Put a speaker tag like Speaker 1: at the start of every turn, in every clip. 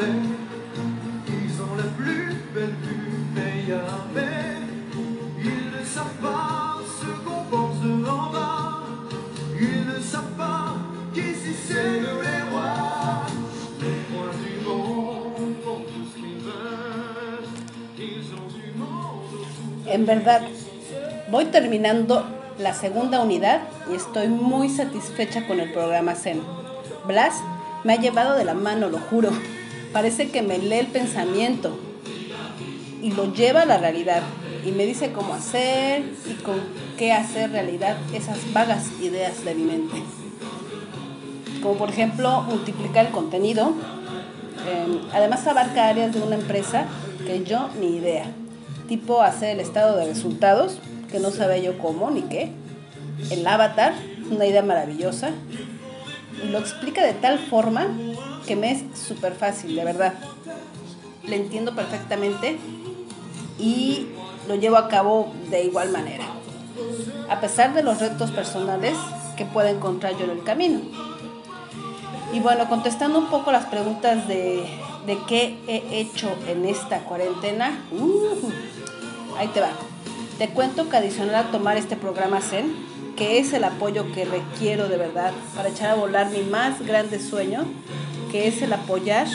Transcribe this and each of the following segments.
Speaker 1: en En verdad, voy terminando la segunda unidad y estoy muy satisfecha con el programa Zen. Blas me ha llevado de la mano, lo juro. Parece que me lee el pensamiento y lo lleva a la realidad y me dice cómo hacer y con qué hacer realidad esas vagas ideas de mi mente. Como por ejemplo multiplicar el contenido. Em, además abarca áreas de una empresa que yo ni idea. Tipo hacer el estado de resultados, que no sabía yo cómo ni qué. El avatar, una idea maravillosa. Y lo explica de tal forma que me es súper fácil, de verdad. Le entiendo perfectamente y lo llevo a cabo de igual manera, a pesar de los retos personales que pueda encontrar yo en el camino. Y bueno, contestando un poco las preguntas de, de qué he hecho en esta cuarentena, uh, ahí te va. Te cuento que adicional a tomar este programa Zen, que es el apoyo que requiero de verdad para echar a volar mi más grande sueño, que es el apoyar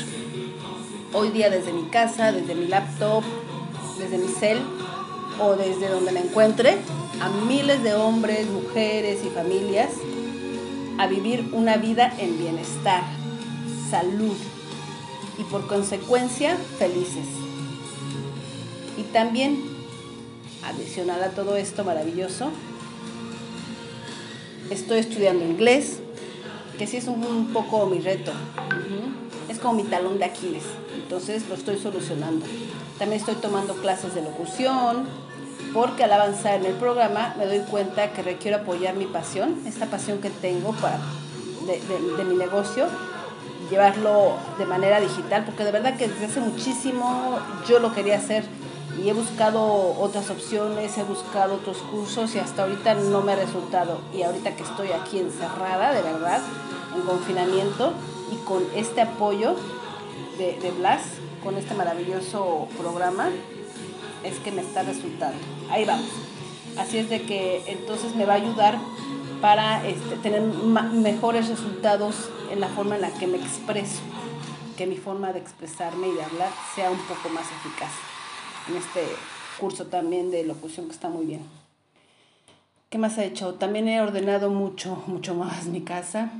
Speaker 1: hoy día desde mi casa, desde mi laptop, desde mi cel o desde donde me encuentre a miles de hombres, mujeres y familias a vivir una vida en bienestar, salud y por consecuencia felices. Y también, adicional a todo esto maravilloso, estoy estudiando inglés, que sí es un, poco mi reto. Es como mi talón de Aquiles, entonces lo estoy solucionando. También estoy tomando clases de locución, porque al avanzar en el programa me doy cuenta que requiero apoyar mi pasión, esta pasión que tengo para, de, mi negocio, llevarlo de manera digital, porque de verdad que desde hace muchísimo yo lo quería hacer y he buscado otras opciones, he buscado otros cursos y hasta ahorita no me ha resultado. Y ahorita que estoy aquí encerrada, de verdad, en confinamiento y con este apoyo de, de Blas, con este maravilloso programa, es que me está resultando. Ahí vamos. Así es de que entonces me va a ayudar para este, tener mejores resultados en la forma en la que me expreso, que mi forma de expresarme y de hablar sea un poco más eficaz. En este curso también de locución que está muy bien. ¿Qué más he hecho? También he ordenado mucho, mucho más mi casa.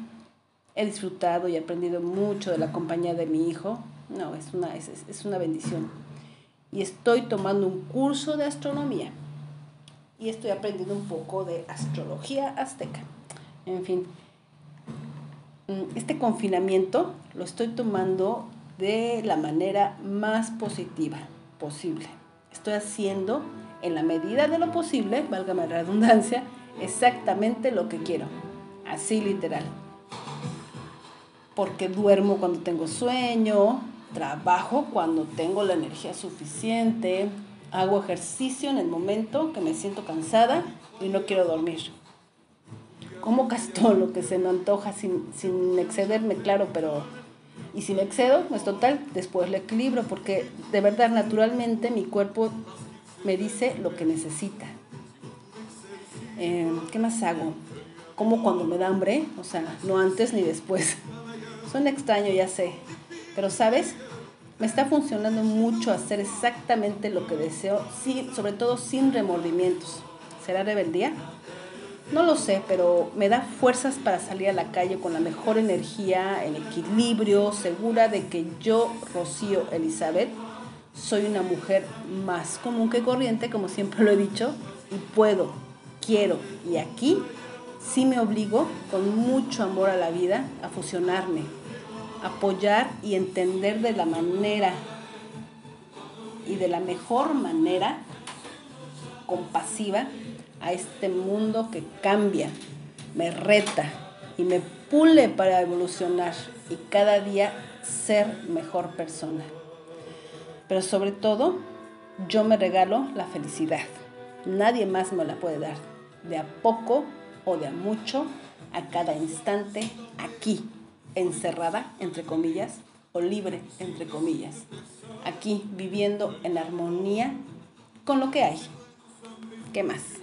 Speaker 1: He disfrutado y aprendido mucho de la compañía de mi hijo. No, es una, es, es una bendición y estoy tomando un curso de astronomía y estoy aprendiendo un poco de astrología azteca. En fin, mm, este confinamiento lo estoy tomando de la manera más positiva posible. Estoy haciendo en la medida de lo posible, válgame la redundancia, exactamente lo que quiero. Así literal. Porque duermo cuando tengo sueño, trabajo cuando tengo la energía suficiente, hago ejercicio en el momento que me siento cansada y no quiero dormir. Como casi todo lo que se me antoja sin, sin excederme, claro, pero... Y si me excedo, pues total, después lo equilibro, porque de verdad, naturalmente, mi cuerpo me dice lo que necesita. Eh, ¿Qué más hago? Como cuando me da hambre, o sea, no antes ni después. Suena extraño, ya sé, pero, ¿sabes? Me está funcionando mucho hacer exactamente lo que deseo, sobre todo sin remordimientos. ¿Será rebeldía? No lo sé, pero me da fuerzas para salir a la calle con la mejor energía, en equilibrio, segura de que yo, Rocío Elizabeth, soy una mujer más común que corriente, como siempre lo he dicho, y puedo, quiero, y aquí sí me obligo, con mucho amor a la vida, a fusionarme, apoyar y entender de la manera y de la mejor manera compasiva a este mundo que cambia, me reta y me pule para evolucionar y cada día ser mejor persona. Pero sobre todo, yo me regalo la felicidad. Nadie más me la puede dar. De a poco o de a mucho, a cada instante, aquí, encerrada, entre comillas, o libre, entre comillas. Aquí, viviendo en armonía con lo que hay. ¿Qué más?